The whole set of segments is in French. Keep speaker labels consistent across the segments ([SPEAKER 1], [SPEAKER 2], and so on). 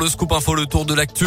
[SPEAKER 1] Le scoop info, le tour de l'actu.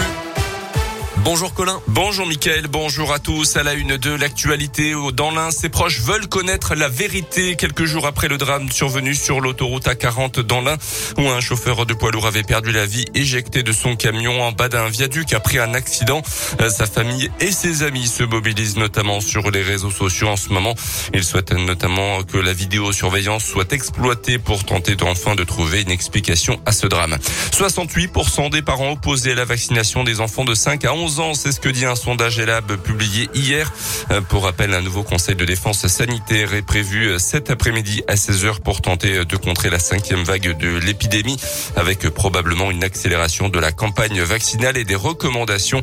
[SPEAKER 1] Bonjour Colin.
[SPEAKER 2] Bonjour Mickaël, bonjour à tous. À la une de l'actualité, dans l'Ain, ses proches veulent connaître la vérité quelques jours après le drame survenu sur l'autoroute A40 dans l'Ain, où un chauffeur de poids lourd avait perdu la vie éjecté de son camion en bas d'un viaduc après un accident. Euh, sa famille et ses amis se mobilisent notamment sur les réseaux sociaux en ce moment. Ils souhaitent notamment que la vidéosurveillance soit exploitée pour tenter enfin de trouver une explication à ce drame. 68% des parents opposés à la vaccination des enfants de 5 à 11 ans. C'est ce que dit un sondage ELAB publié hier. Euh, pour rappel, un nouveau conseil de défense sanitaire est prévu euh, cet après-midi à 16h pour tenter euh, de contrer la cinquième vague de l'épidémie avec probablement une accélération de la campagne vaccinale et des recommandations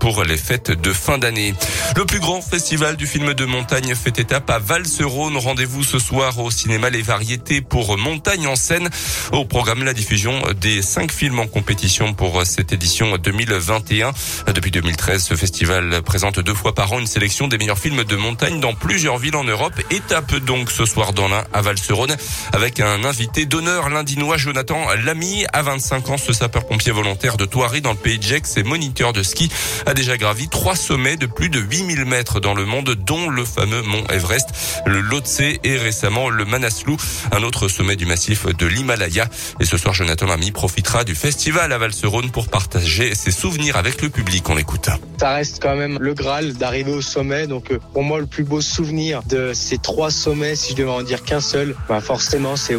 [SPEAKER 2] pour les fêtes de fin d'année. Le plus grand festival du film de montagne fait étape à Val-Serone. Rendez-vous ce soir au cinéma Les Variétés pour Montagne en scène. Au programme, la diffusion des cinq films en compétition pour cette édition 2021. Depuis 2013, ce festival présente deux fois par an une sélection des meilleurs films de montagne dans plusieurs villes en Europe. Étape donc ce soir dans l'Ain à Val-Serone avec un invité d'honneur l'Indinois Jonathan Lamy. À 25 ans, ce sapeur-pompier volontaire de Thoiry dans le pays de Gex et moniteur de ski a déjà gravi trois sommets de plus de 8000 mètres dans le monde, dont le fameux mont Everest, le Lhotse et récemment le Manaslu, un autre sommet du massif de l'Himalaya. Et ce soir, Jonathan Lamy profitera du festival à Val-Serone pour partager ses souvenirs avec le public écoute.
[SPEAKER 3] Ça reste quand même le Graal d'arriver au sommet. Donc euh, pour moi, le plus beau souvenir de ces trois sommets, si je devais en dire qu'un seul, bah forcément, c'est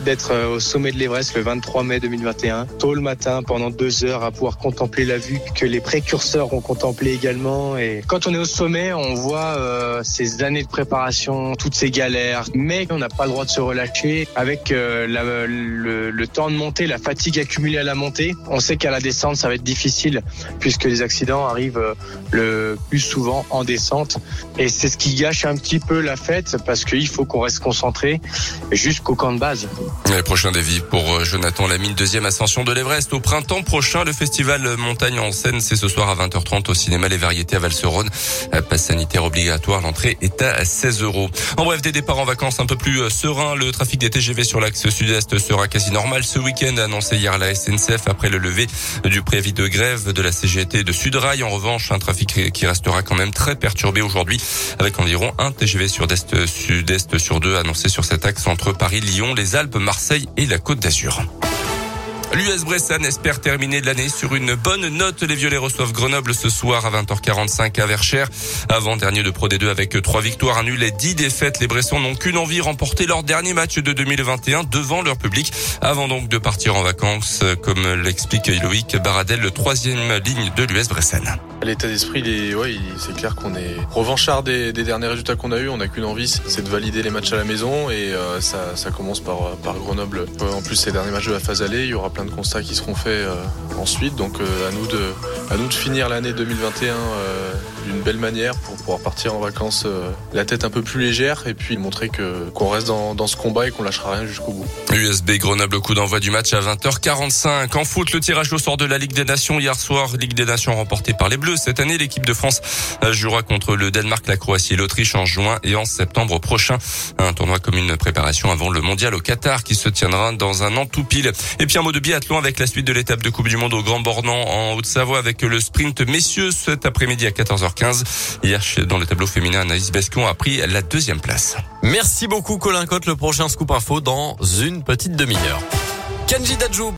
[SPEAKER 3] d'être euh, au sommet de l'Everest le 23 mai 2021, tôt le matin, pendant deux heures, à pouvoir contempler la vue que les précurseurs ont contemplé également. Et quand on est au sommet, on voit euh, ces années de préparation, toutes ces galères, mais on n'a pas le droit de se relâcher. Avec le, le temps de monter, la fatigue accumulée à la montée, on sait qu'à la descente, ça va être difficile puisque les accidents arrivent euh, le plus souvent en descente. Et c'est ce qui gâche un petit peu la fête parce qu'il faut qu'on reste concentré jusqu'au camp de base.
[SPEAKER 2] Le prochain défi pour euh, Jonathan Lamine, deuxième ascension de l'Everest au printemps prochain. Le festival Montagne en scène, c'est ce soir à 20h30 au cinéma Les Variétés à Val-Serone. Passe sanitaire obligatoire, l'entrée est à 16 euros. En bref, des départs en vacances un peu plus euh, sereins. Le trafic des TGV sur l'axe sud-est sera quasi normal ce week-end, annoncé hier la SNCF après le lever du préavis de grève de la CGT de Sudrail. En revanche, un trafic qui restera quand même très perturbé aujourd'hui avec environ un TGV sur d'est sud-est sur deux annoncé sur cet axe entre Paris, Lyon, les Alpes, Marseille et la Côte d'Azur. L'US Bressan espère terminer l'année sur une bonne note. Les Violets reçoivent Grenoble ce soir à 20h45 à Verchères. Avant dernier de Pro D2 avec trois victoires, un nul et dix défaites. Les Bressons n'ont qu'une envie, remporter leur dernier match de 2021 devant leur public avant donc de partir en vacances, comme l'explique Loïc Baradel, le troisième ligne de l'US Bressan.
[SPEAKER 4] L'état d'esprit, ouais, c'est clair qu'on est revanchard des, derniers résultats qu'on a eu. On n'a qu'une envie, c'est de valider les matchs à la maison et euh, ça, commence par, Grenoble. En plus, ces derniers matchs de la phase allée, il y aura plein constats qui seront faits euh, ensuite. Donc, euh, à nous de, à nous de finir l'année 2021 d'une belle manière pour pouvoir partir en vacances la tête un peu plus légère et puis montrer que qu'on reste dans, dans ce combat et qu'on lâchera rien jusqu'au bout.
[SPEAKER 2] USB Grenoble, coup d'envoi du match à 20h45. En foot, le tirage au sort de la Ligue des Nations hier soir, Ligue des Nations remportée par les Bleus cette année, l'équipe de France jouera contre le Danemark, la Croatie et l'Autriche en juin et en septembre prochain. Un tournoi comme une préparation avant le mondial au Qatar qui se tiendra dans un an tout pile. Et puis un mot de biathlon avec la suite de l'étape de Coupe du Monde au Grand Bornand en Haute-Savoie avec le sprint messieurs cet après-midi à 14h15. Hier, dans le tableau féminin, Anaïs Bescon a pris la deuxième place.
[SPEAKER 1] Merci beaucoup Colin Cotte. Le prochain scoop info dans une petite demi-heure. Kenji Dajou.